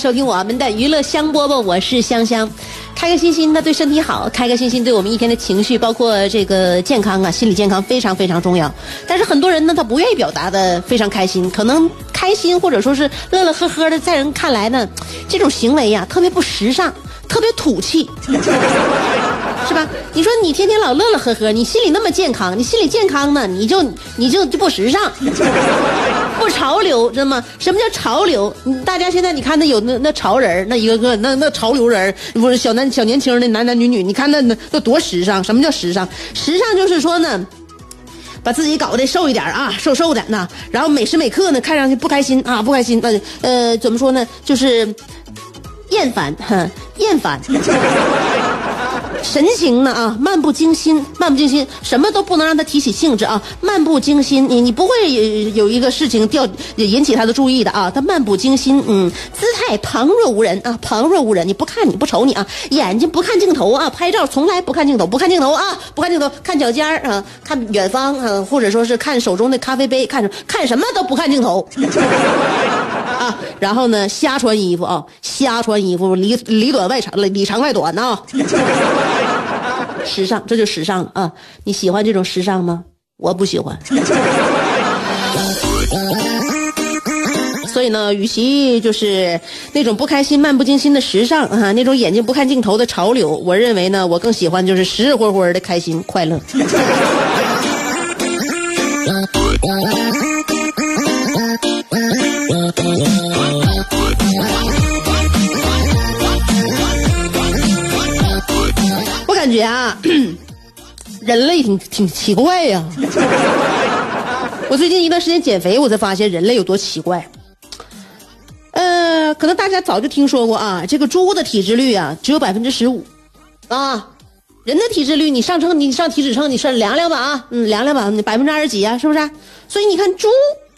收听我们的娱乐香饽饽，我是香香。开开心心的对身体好，开开心心对我们一天的情绪，包括这个健康啊，心理健康非常非常重要。但是很多人呢，他不愿意表达的非常开心，可能开心或者说是乐乐呵呵的，在人看来呢，这种行为呀、特别不时尚，特别土气。是吧？你说你天天老乐乐呵呵，你心里那么健康，你心里健康呢，你就你就就不时尚，不潮流，知道吗？什么叫潮流？大家现在你看那有那那潮人那一个个那那潮流人不是小男小年轻的男男女女，你看那那那多时尚？什么叫时尚？时尚就是说呢。把自己搞得瘦一点啊，瘦瘦的那，然后每时每刻呢看上去不开心啊，不开心，呃呃，怎么说呢？就是厌烦，哼，厌烦。神情呢啊，漫不经心，漫不经心，什么都不能让他提起兴致啊，漫不经心，你你不会有有一个事情调引起他的注意的啊，他漫不经心，嗯，姿态旁若无人啊，旁若无人，你不看你不瞅你啊，眼睛不看镜头啊，拍照从来不看镜头，不看镜头啊，不看镜头，看脚尖啊，看远方啊，或者说是看手中的咖啡杯，看什看什么都不看镜头。啊，然后呢，瞎穿衣服啊，瞎穿衣服，里里短外长，里长外短呐、时尚，这就时尚啊！你喜欢这种时尚吗？我不喜欢。所以呢，与其就是那种不开心、漫不经心的时尚啊，那种眼睛不看镜头的潮流，我认为呢，我更喜欢就是实实活活的开心快乐。呀，人类挺挺奇怪呀、我最近一段时间减肥，我才发现人类有多奇怪。呃，可能大家早就听说过啊，这个猪的体脂率啊只有百分之十五，啊，人的体脂率你上称你上体脂秤你算量量吧啊，嗯，量量吧，百分之二十几啊，是不是？所以你看猪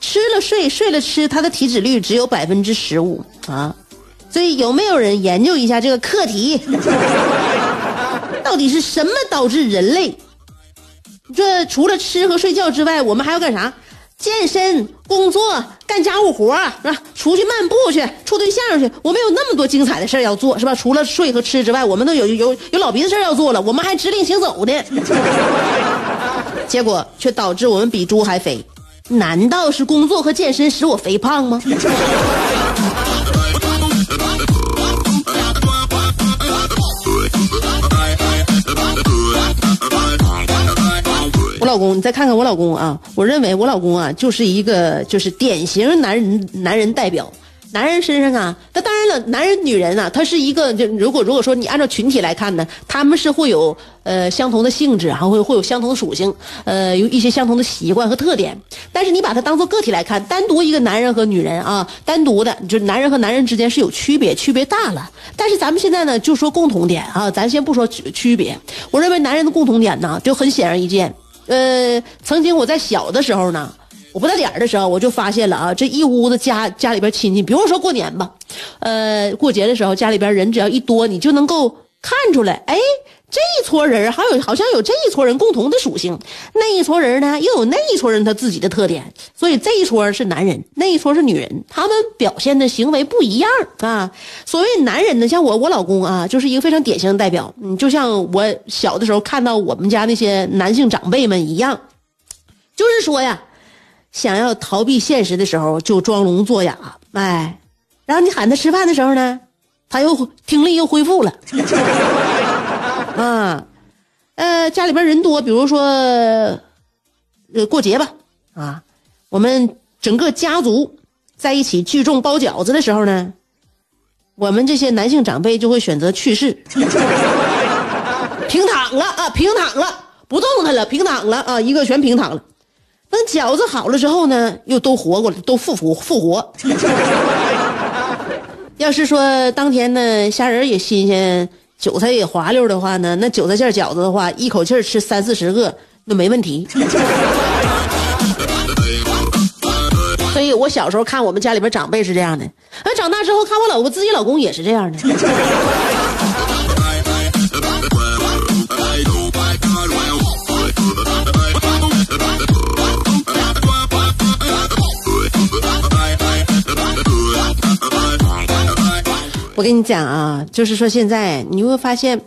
吃了睡，睡了吃，它的体脂率只有百分之十五啊。所以有没有人研究一下这个课题？到底是什么导致人类？这除了吃和睡觉之外，我们还要干啥？健身、工作、干家务活是吧？出去漫步去，处对象去。我们有那么多精彩的事要做，是吧？除了睡和吃之外，我们都有有有老鼻子事要做了，我们还直立行走呢。结果却导致我们比猪还肥。难道是工作和健身使我肥胖吗？老公，你再看看我老公啊，我认为我老公啊就是一个就是典型男人男人代表。男人身上啊，那当然了，男人女人啊，他是一个就如果如果说你按照群体来看呢，他们是会有呃相同的性质，还会会有相同的属性，呃有一些相同的习惯和特点。但是你把它当做个体来看，单独一个男人和女人啊，单独的就男人和男人之间是有区别，区别大了。但是咱们现在呢，就说共同点啊，咱先不说区区别。我认为男人的共同点呢，就很显而易见。呃，曾经我在小的时候呢。我不大点儿的时候，我就发现了啊，这一屋子家家里边亲戚，比如说过年吧，呃，过节的时候家里边人只要一多，你就能够看出来，哎，这一撮人还有好像有这一撮人共同的属性，那一撮人呢又有那一撮人他自己的特点，所以这一撮是男人，那一撮是女人，他们表现的行为不一样啊。所谓男人呢，像我我老公啊，就是一个非常典型的代表，嗯，就像我小的时候看到我们家那些男性长辈们一样。就是说呀，想要逃避现实的时候就装聋作哑，哎，然后你喊他吃饭的时候呢，他又听力又恢复了，啊，呃，家里边人多，比如说呃过节吧，啊，我们整个家族在一起聚众包饺子的时候呢，我们这些男性长辈就会选择去世，平躺了啊，平躺了，不动弹了，平躺了啊，一个全平躺了。等饺子好了之后呢，又都活过来，都复活复活。要是说当天呢，虾仁也新鲜，韭菜也滑溜的话呢，那韭菜馅饺子的话，一口气吃三四十个那没问题。所以我小时候看我们家里边长辈是这样的，那长大之后看我老婆自己老公也是这样的。我跟你讲啊，就是说现在你会发现，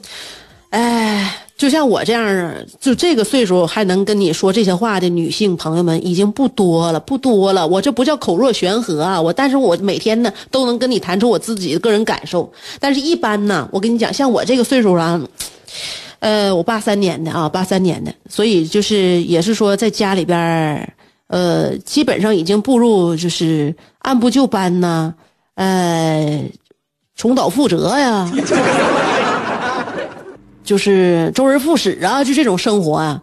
哎，就像我这样，就这个岁数还能跟你说这些话的女性朋友们已经不多了，不多了。我这不叫口若悬河啊，我但是我每天呢都能跟你谈出我自己的个人感受。但是，一般呢，我跟你讲，像我这个岁数啊，呃，我八三年的啊，八三年的，所以就是也是说在家里边呃，基本上已经步入就是按部就班呢，呃。重蹈覆辙呀，就是周而复始啊，就这种生活啊，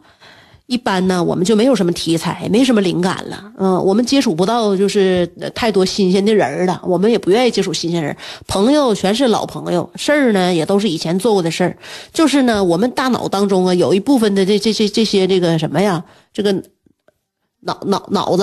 一般呢，我们就没有什么题材，没什么灵感了。嗯，我们接触不到就是太多新鲜的人了，我们也不愿意接触新鲜人，朋友全是老朋友，事儿呢也都是以前做过的事儿。就是呢，我们大脑当中啊，有一部分的这这这这些这个什么呀，这个脑脑脑子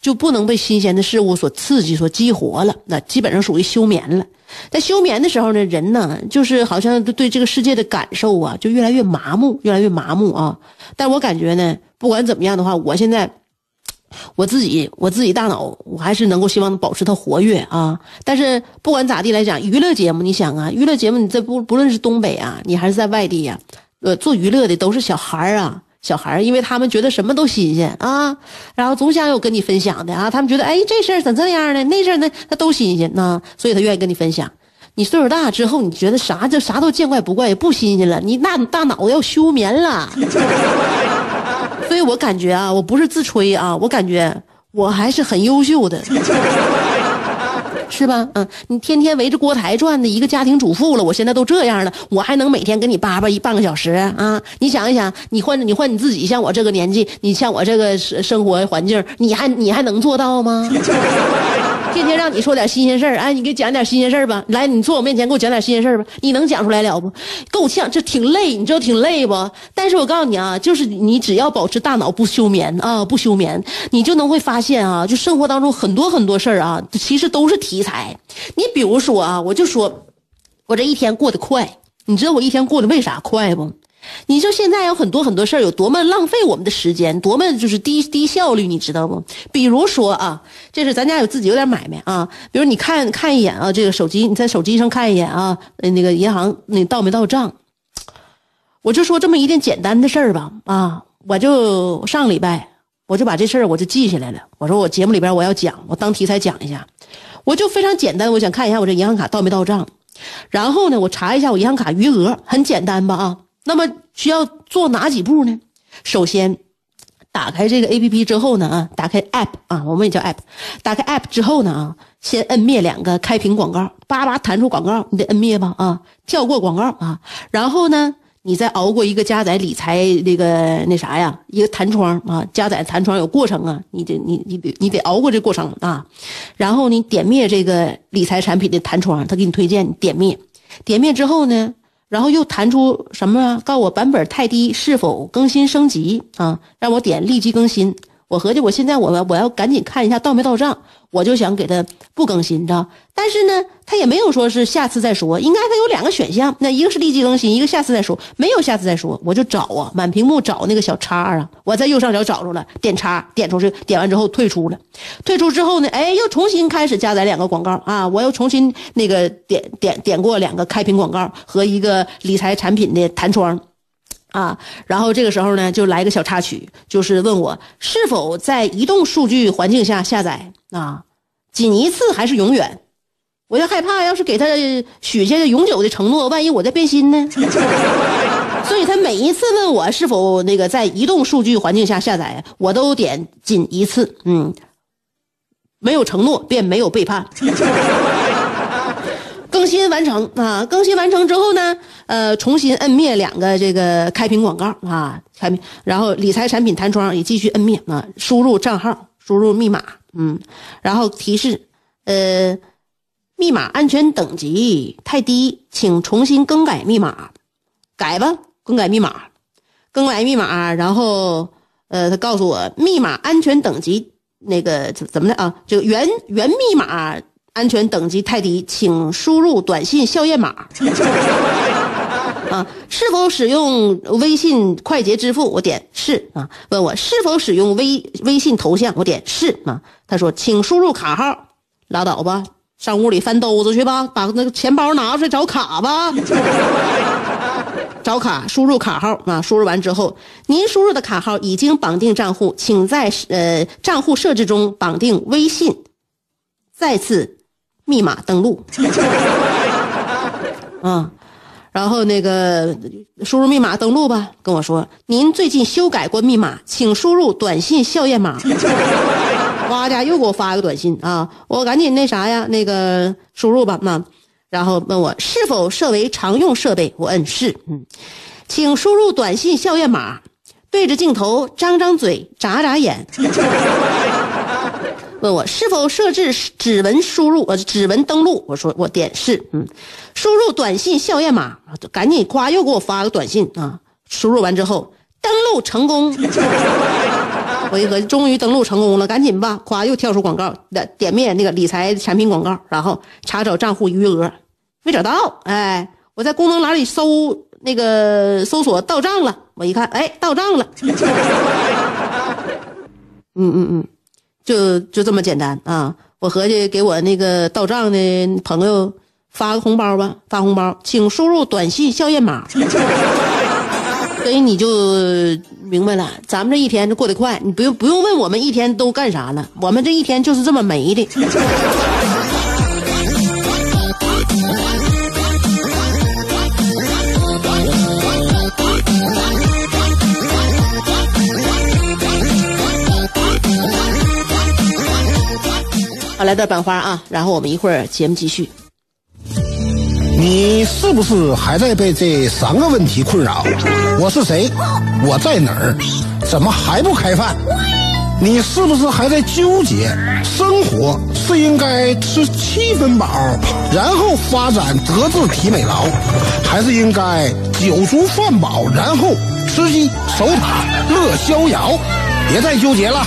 就不能被新鲜的事物所刺激、所激活了，那基本上属于休眠了。在休眠的时候呢，人呢就是好像对这个世界的感受啊，就越来越麻木，越来越麻木啊。但我感觉呢，不管怎么样的话，我现在我自己我自己大脑，我还是能够希望保持它活跃啊。但是不管咋地来讲，娱乐节目，你想啊，娱乐节目你这不不论是东北啊，你还是在外地呀，呃，做娱乐的都是小孩啊。小孩因为他们觉得什么都新鲜啊，然后总想有跟你分享的啊。他们觉得，哎，这事儿怎这样呢？那事儿呢，他都新鲜呢，所以他愿意跟你分享。你岁数大之后，你觉得啥就啥都见怪不怪，也不新鲜了。你那大脑要休眠了。所以我感觉啊，我不是自吹啊，我感觉我还是很优秀的。是吧？嗯，你天天围着锅台转的一个家庭主妇了，我现在都这样了，我还能每天跟你叭叭一半个小时啊？你想一想，你换你换你自己，像我这个年纪，你像我这个生生活环境，你还你还能做到吗？天天让你说点新鲜事儿，哎，你给讲点新鲜事儿吧。来，你坐我面前给我讲点新鲜事儿吧。你能讲出来了不？够呛，这挺累，你知道挺累不？但是我告诉你啊，就是你只要保持大脑不休眠啊，不休眠，你就能会发现啊，就生活当中很多很多事儿啊，其实都是题材。你比如说啊，我就说，我这一天过得快，你知道我一天过得为啥快不？你说现在有很多很多事儿，有多么浪费我们的时间，多么就是低低效率，你知道不？比如说啊，这是咱家有自己有点买卖啊，比如你看看一眼啊，这个手机你在手机上看一眼啊，那个银行那到没到账？我就说这么一件简单的事儿吧啊，我就上礼拜我就把这事儿我就记下来了，我说我节目里边我要讲，我当题材讲一下，我就非常简单，我想看一下我这银行卡到没到账，然后呢，我查一下我银行卡余额，很简单吧啊。那么需要做哪几步呢？首先，打开这个 A P P 之后呢，啊，打开 App 啊，我们也叫 App。打开 App 之后呢，啊，先摁灭两个开屏广告，叭叭弹出广告，你得摁灭吧，啊，跳过广告啊。然后呢，你再熬过一个加载理财那个那啥呀，一个弹窗啊，加载弹窗有过程啊，你得你你得你得熬过这过程啊。然后你点灭这个理财产品的弹窗，他给你推荐，点灭，点灭之后呢？然后又弹出什么？告诉我版本太低，是否更新升级啊？让我点立即更新。我合计我现在我我要赶紧看一下到没到账。我就想给他不更新，你知道？但是呢，他也没有说是下次再说，应该他有两个选项，那一个是立即更新，一个下次再说，没有下次再说，我就找啊，满屏幕找那个小叉啊，我在右上角找着了，点叉，点出去，点完之后退出了，退出之后呢，哎，又重新开始加载两个广告啊，我又重新那个点点点过两个开屏广告和一个理财产品的弹窗。啊，然后这个时候呢，就来个小插曲，就是问我是否在移动数据环境下下载啊，仅一次还是永远？我就害怕，要是给他许下永久的承诺，万一我再变心呢？所以他每一次问我是否那个在移动数据环境下下载，我都点仅一次，嗯，没有承诺便没有背叛。更新完成啊！更新完成之后呢，呃，重新摁灭两个这个开屏广告啊，开屏，然后理财产品弹窗也继续摁灭啊，输入账号，输入密码，嗯，然后提示，呃，密码安全等级太低，请重新更改密码，改吧，更改密码，更改密码，然后呃，他告诉我密码安全等级那个怎怎么的啊？这个原原密码。安全等级太低，请输入短信校验码。啊，是否使用微信快捷支付？我点是啊。问我是否使用微微信头像？我点是啊。他说，请输入卡号。拉倒吧，上屋里翻兜子去吧，把那个钱包拿出来找卡吧。找卡，输入卡号啊。输入完之后，您输入的卡号已经绑定账户，请在呃账户设置中绑定微信。再次。密码登录，啊，然后那个输入密码登录吧，跟我说您最近修改过密码，请输入短信校验码。哇家又给我发个短信啊，我赶紧那啥呀，那个输入吧，那然后问我是否设为常用设备，我摁是，嗯，请输入短信校验码，对着镜头张张嘴，眨眨眼。问我是否设置指纹输入呃指纹登录？我说我点是，嗯，输入短信校验码，赶紧夸又给我发个短信啊！输入完之后登录成功，我一合计终于登录成功了，赶紧吧，夸又跳出广告，点点灭那个理财产品广告，然后查找账户余额，没找到，哎，我在功能栏里搜那个搜索到账了，我一看，哎，到账了，嗯 嗯嗯。就就这么简单啊！我合计给我那个到账的朋友发个红包吧，发红包，请输入短信校验码。所以你就明白了，咱们这一天就过得快，你不用不用问我们一天都干啥了，我们这一天就是这么没的。好，来段版花啊，然后我们一会儿节目继续。你是不是还在被这三个问题困扰？我是谁？我在哪儿？怎么还不开饭？你是不是还在纠结？生活是应该吃七分饱，然后发展德智体美劳，还是应该酒足饭饱，然后吃鸡守塔乐逍遥？别再纠结了。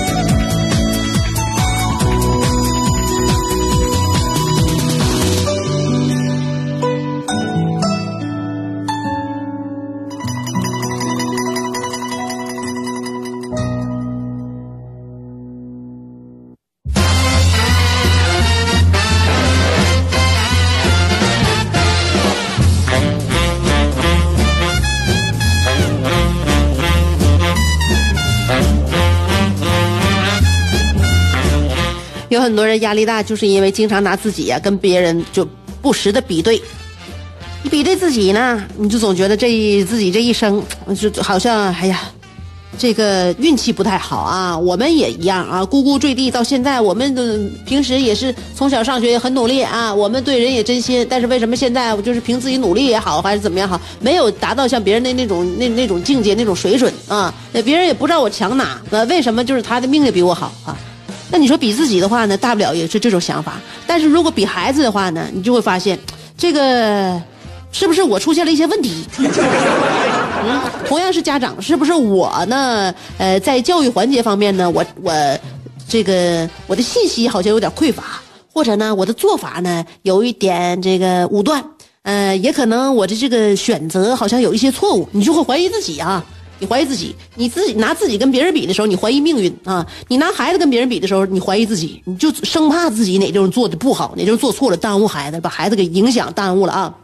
很多人压力大，就是因为经常拿自己呀跟别人就不时的比对。你比对自己呢，你就总觉得这自己这一生就好像哎呀，这个运气不太好啊。我们也一样啊，咕咕坠地到现在，我们的平时也是从小上学也很努力啊，我们对人也真心。但是为什么现在我就是凭自己努力也好，还是怎么样好，没有达到像别人的那种那那种境界那种水准啊？那别人也不知道我强哪，那为什么就是他的命也比我好啊？那你说比自己的话呢，大不了也是这种想法。但是如果比孩子的话呢，你就会发现，这个是不是我出现了一些问题？嗯，同样是家长，是不是我呢？呃，在教育环节方面呢，我我这个我的信息好像有点匮乏，或者呢，我的做法呢有一点这个武断，呃，也可能我的这个选择好像有一些错误，你就会怀疑自己啊。你怀疑自己，你自己拿自己跟别人比的时候，你怀疑命运啊；你拿孩子跟别人比的时候，你怀疑自己，你就生怕自己哪地方做的不好，哪地方做错了，耽误孩子，把孩子给影响耽误了啊。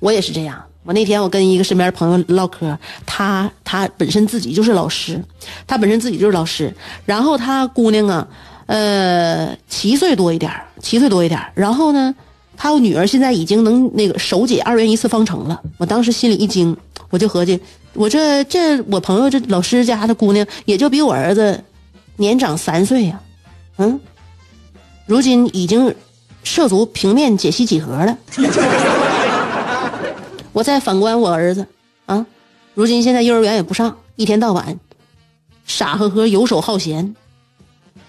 我也是这样。我那天我跟一个身边的朋友唠嗑，他他本身自己就是老师，他本身自己就是老师，然后他姑娘啊，呃，七岁多一点七岁多一点然后呢，他女儿现在已经能那个手解二元一次方程了。我当时心里一惊，我就合计。我这这我朋友这老师家的姑娘也就比我儿子年长三岁呀，嗯，如今已经涉足平面解析几何了。我再反观我儿子啊，如今现在幼儿园也不上，一天到晚傻呵呵游手好闲。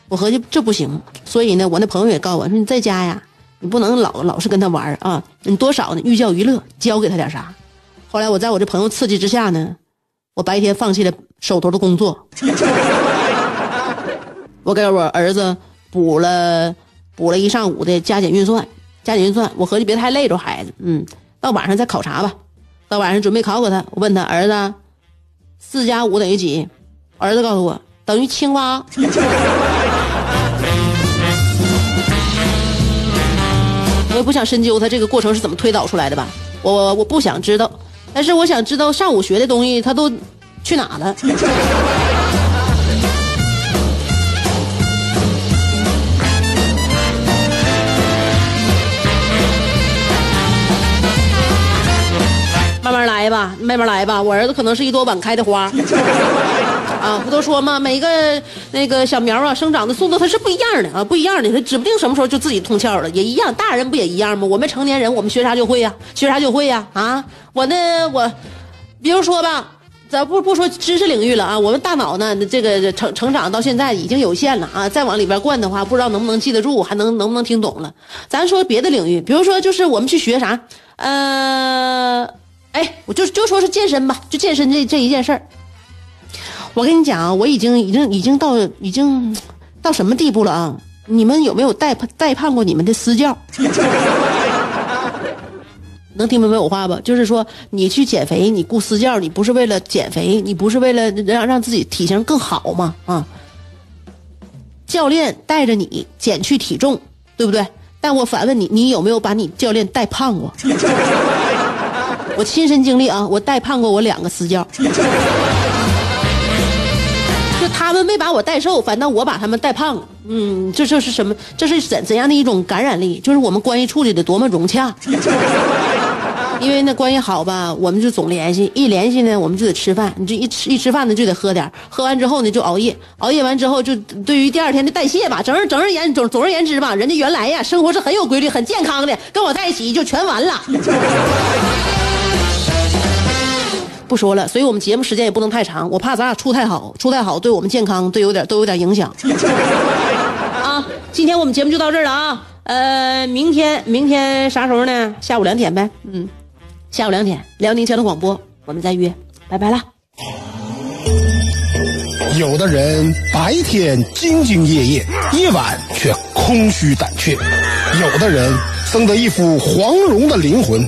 我合计这不行，所以呢，我那朋友也告我说你在家呀，你不能老老是跟他玩啊，你多少呢寓教于乐，教给他点啥。后来我在我这朋友刺激之下呢，我白天放弃了手头的工作，我给我儿子补了补了一上午的加减运算，加减运算，我合计别太累着孩子，嗯，到晚上再考察吧，到晚上准备考考他，我问他儿子，四加五等于几？儿子告诉我等于青蛙。我也不想深究他这个过程是怎么推导出来的吧，我我不想知道。但是我想知道上午学的东西他都去哪了？慢慢来吧，慢慢来吧。我儿子可能是一朵晚开的花，啊，不都说吗？每个那个小苗啊，生长的速度它是不一样的啊，不一样的，它指不定什么时候就自己通窍了，也一样。大人不也一样吗？我们成年人，我们学啥就会呀，学啥就会呀，啊。我呢，我，比如说吧，咱不不说知识领域了啊，我们大脑呢，这个成成长到现在已经有限了啊，再往里边灌的话，不知道能不能记得住，还能能不能听懂了。咱说别的领域，比如说就是我们去学啥，呃，哎，我就就说是健身吧，就健身这这一件事儿。我跟你讲啊，我已经已经已经到已经到什么地步了啊？你们有没有带带胖过你们的私教？能听明白我话不？就是说，你去减肥，你雇私教，你不是为了减肥，你不是为了让让自己体型更好吗？啊，教练带着你减去体重，对不对？但我反问你，你有没有把你教练带胖过？我亲身经历啊，我带胖过我两个私教，就他们没把我带瘦，反倒我把他们带胖了。嗯，这这是什么？这是怎怎样的一种感染力？就是我们关系处理的多么融洽。因为那关系好吧，我们就总联系，一联系呢，我们就得吃饭。你这一吃一吃饭呢，就得喝点喝完之后呢，就熬夜，熬夜完之后就对于第二天的代谢吧，整整而言总总而言之吧，人家原来呀生活是很有规律、很健康的，跟我在一起就全完了。不说了，所以我们节目时间也不能太长，我怕咱俩处太好，处太好对我们健康都有点都有点影响。啊，今天我们节目就到这儿了啊，呃，明天明天啥时候呢？下午两点呗，嗯。下午两点，辽宁交通广播，我们再约，拜拜了。有的人白天兢兢业业，夜晚却空虚胆怯；有的人生得一副黄蓉的灵魂，